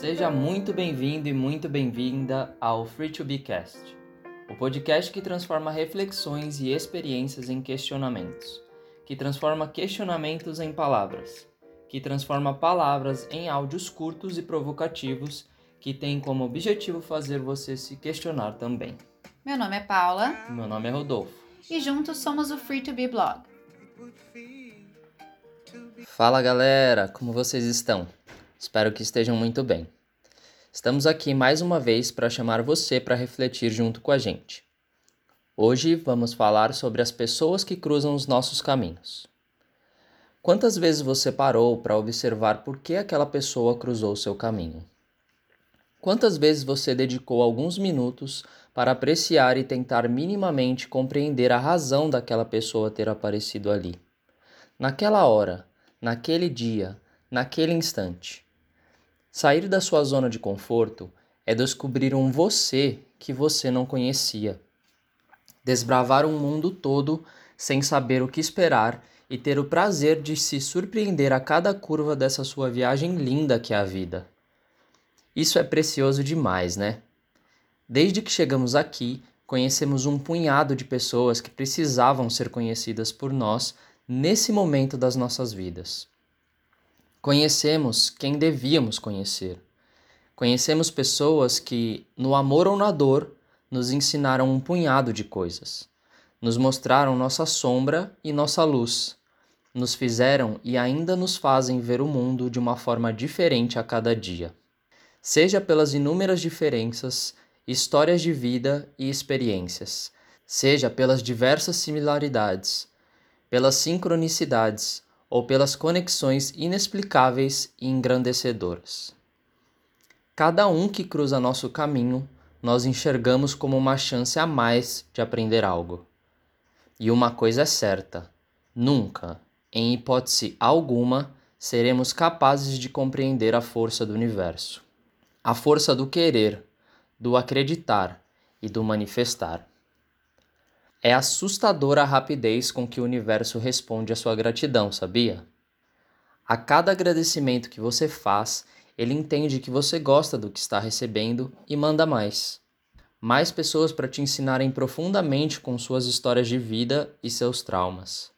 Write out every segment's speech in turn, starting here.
Seja muito bem-vindo e muito bem-vinda ao Free to Be Cast, o podcast que transforma reflexões e experiências em questionamentos, que transforma questionamentos em palavras, que transforma palavras em áudios curtos e provocativos que tem como objetivo fazer você se questionar também. Meu nome é Paula. Meu nome é Rodolfo. E juntos somos o Free to Be Blog. Fala galera, como vocês estão? Espero que estejam muito bem. Estamos aqui mais uma vez para chamar você para refletir junto com a gente. Hoje vamos falar sobre as pessoas que cruzam os nossos caminhos. Quantas vezes você parou para observar por que aquela pessoa cruzou seu caminho? Quantas vezes você dedicou alguns minutos para apreciar e tentar minimamente compreender a razão daquela pessoa ter aparecido ali? Naquela hora, naquele dia, naquele instante. Sair da sua zona de conforto é descobrir um você que você não conhecia. Desbravar um mundo todo sem saber o que esperar e ter o prazer de se surpreender a cada curva dessa sua viagem linda que é a vida. Isso é precioso demais, né? Desde que chegamos aqui, conhecemos um punhado de pessoas que precisavam ser conhecidas por nós nesse momento das nossas vidas. Conhecemos quem devíamos conhecer. Conhecemos pessoas que, no amor ou na dor, nos ensinaram um punhado de coisas. Nos mostraram nossa sombra e nossa luz. Nos fizeram e ainda nos fazem ver o mundo de uma forma diferente a cada dia seja pelas inúmeras diferenças, histórias de vida e experiências, seja pelas diversas similaridades, pelas sincronicidades ou pelas conexões inexplicáveis e engrandecedoras. Cada um que cruza nosso caminho, nós enxergamos como uma chance a mais de aprender algo. E uma coisa é certa: nunca, em hipótese alguma, seremos capazes de compreender a força do universo a força do querer, do acreditar e do manifestar. É assustadora a rapidez com que o universo responde à sua gratidão, sabia? A cada agradecimento que você faz, ele entende que você gosta do que está recebendo e manda mais. Mais pessoas para te ensinarem profundamente com suas histórias de vida e seus traumas.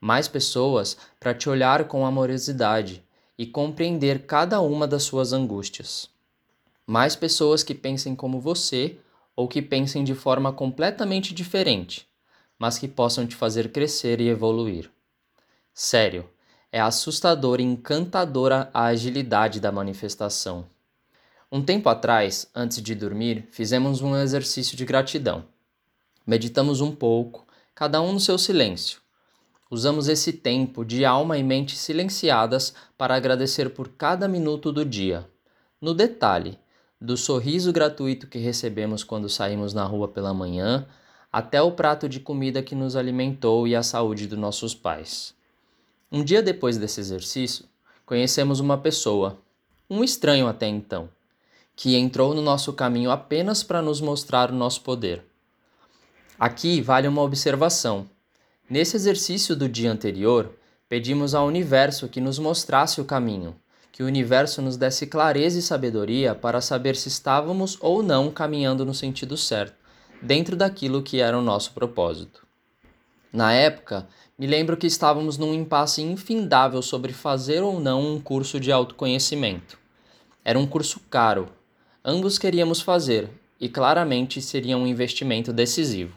Mais pessoas para te olhar com amorosidade e compreender cada uma das suas angústias mais pessoas que pensem como você ou que pensem de forma completamente diferente, mas que possam te fazer crescer e evoluir. Sério, é assustadora e encantadora a agilidade da manifestação. Um tempo atrás, antes de dormir, fizemos um exercício de gratidão. Meditamos um pouco, cada um no seu silêncio. Usamos esse tempo de alma e mente silenciadas para agradecer por cada minuto do dia. No detalhe, do sorriso gratuito que recebemos quando saímos na rua pela manhã, até o prato de comida que nos alimentou e a saúde dos nossos pais. Um dia depois desse exercício, conhecemos uma pessoa, um estranho até então, que entrou no nosso caminho apenas para nos mostrar o nosso poder. Aqui vale uma observação. Nesse exercício do dia anterior, pedimos ao universo que nos mostrasse o caminho que o universo nos desse clareza e sabedoria para saber se estávamos ou não caminhando no sentido certo, dentro daquilo que era o nosso propósito. Na época, me lembro que estávamos num impasse infindável sobre fazer ou não um curso de autoconhecimento. Era um curso caro. Ambos queríamos fazer, e claramente seria um investimento decisivo.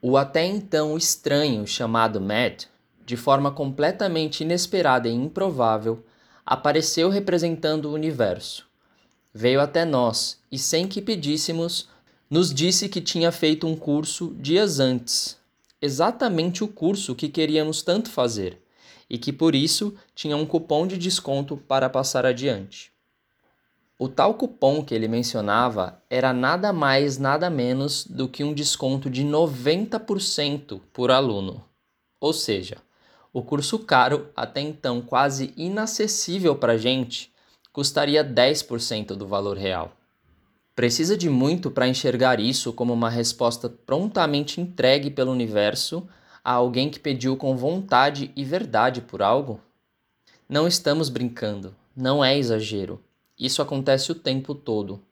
O até então estranho chamado Matt, de forma completamente inesperada e improvável, apareceu representando o universo. Veio até nós e, sem que pedíssemos, nos disse que tinha feito um curso dias antes, exatamente o curso que queríamos tanto fazer, e que por isso tinha um cupom de desconto para passar adiante. O tal cupom que ele mencionava era nada mais, nada menos do que um desconto de 90% por aluno. Ou seja, o curso caro, até então quase inacessível para a gente, custaria 10% do valor real. Precisa de muito para enxergar isso como uma resposta prontamente entregue pelo universo a alguém que pediu com vontade e verdade por algo? Não estamos brincando, não é exagero. isso acontece o tempo todo,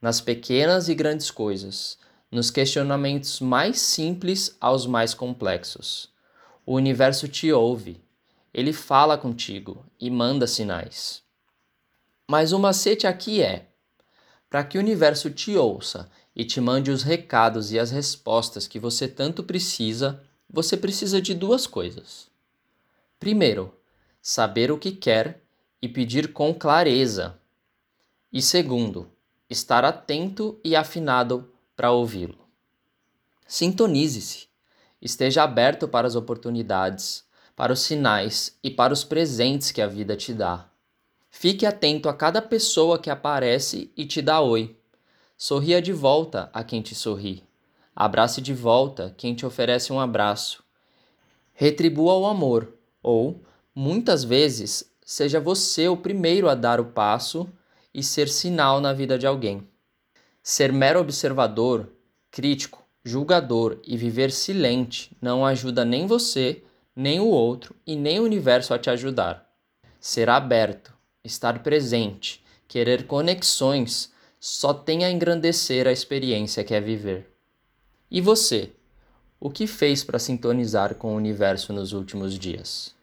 nas pequenas e grandes coisas, nos questionamentos mais simples aos mais complexos. O universo te ouve, ele fala contigo e manda sinais. Mas o macete aqui é: para que o universo te ouça e te mande os recados e as respostas que você tanto precisa, você precisa de duas coisas. Primeiro, saber o que quer e pedir com clareza. E segundo, estar atento e afinado para ouvi-lo. Sintonize-se, esteja aberto para as oportunidades, para os sinais e para os presentes que a vida te dá. Fique atento a cada pessoa que aparece e te dá oi. Sorria de volta a quem te sorri. Abrace de volta quem te oferece um abraço. Retribua o amor, ou, muitas vezes, seja você o primeiro a dar o passo e ser sinal na vida de alguém. Ser mero observador, crítico, julgador e viver silente não ajuda nem você, nem o outro e nem o universo a te ajudar. Ser aberto, estar presente, querer conexões só tem a engrandecer a experiência que é viver. E você? O que fez para sintonizar com o universo nos últimos dias?